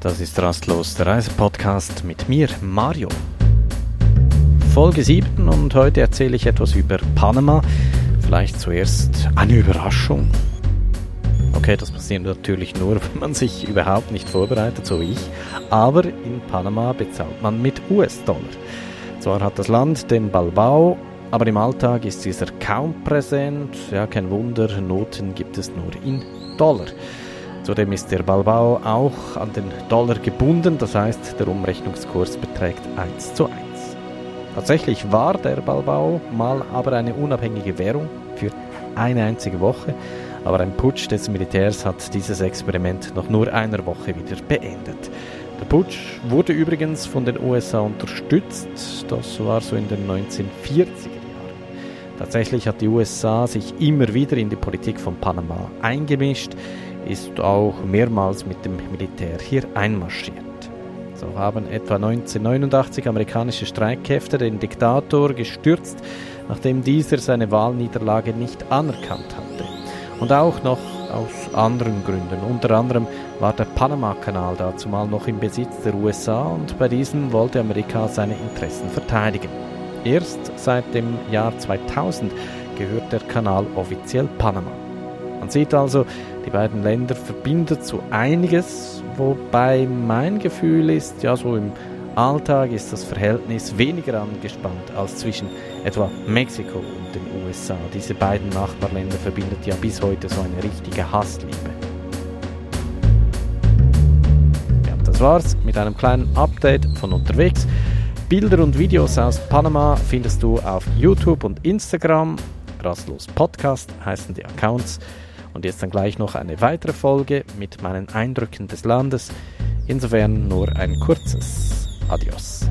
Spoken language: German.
Das ist Rastlos, der Reisepodcast mit mir, Mario. Folge 7 und heute erzähle ich etwas über Panama. Vielleicht zuerst eine Überraschung. Okay, das passiert natürlich nur, wenn man sich überhaupt nicht vorbereitet, so wie ich. Aber in Panama bezahlt man mit US-Dollar. Zwar hat das Land den Balbao, aber im Alltag ist dieser kaum präsent. Ja, kein Wunder, Noten gibt es nur in Dollar. Zudem ist der Balbao auch an den Dollar gebunden, das heißt, der Umrechnungskurs beträgt 1 zu 1. Tatsächlich war der Balbao mal aber eine unabhängige Währung für eine einzige Woche, aber ein Putsch des Militärs hat dieses Experiment nach nur einer Woche wieder beendet. Der Putsch wurde übrigens von den USA unterstützt, das war so in den 1940er Jahren. Tatsächlich hat die USA sich immer wieder in die Politik von Panama eingemischt, ist auch mehrmals mit dem Militär hier einmarschiert. So haben etwa 1989 amerikanische Streitkräfte den Diktator gestürzt, nachdem dieser seine Wahlniederlage nicht anerkannt hatte. Und auch noch aus anderen Gründen. Unter anderem war der Panama-Kanal dazumal noch im Besitz der USA und bei diesem wollte Amerika seine Interessen verteidigen. Erst seit dem Jahr 2000 gehört der Kanal offiziell Panama. Man sieht also, die beiden Länder verbindet so einiges, wobei mein Gefühl ist, ja, so im Alltag ist das Verhältnis weniger angespannt als zwischen etwa Mexiko und den USA. Diese beiden Nachbarländer verbindet ja bis heute so eine richtige Hassliebe. Ja, das war's mit einem kleinen Update von unterwegs. Bilder und Videos aus Panama findest du auf YouTube und Instagram. Rastlos Podcast heißen die Accounts. Und jetzt dann gleich noch eine weitere Folge mit meinen Eindrücken des Landes. Insofern nur ein kurzes Adios.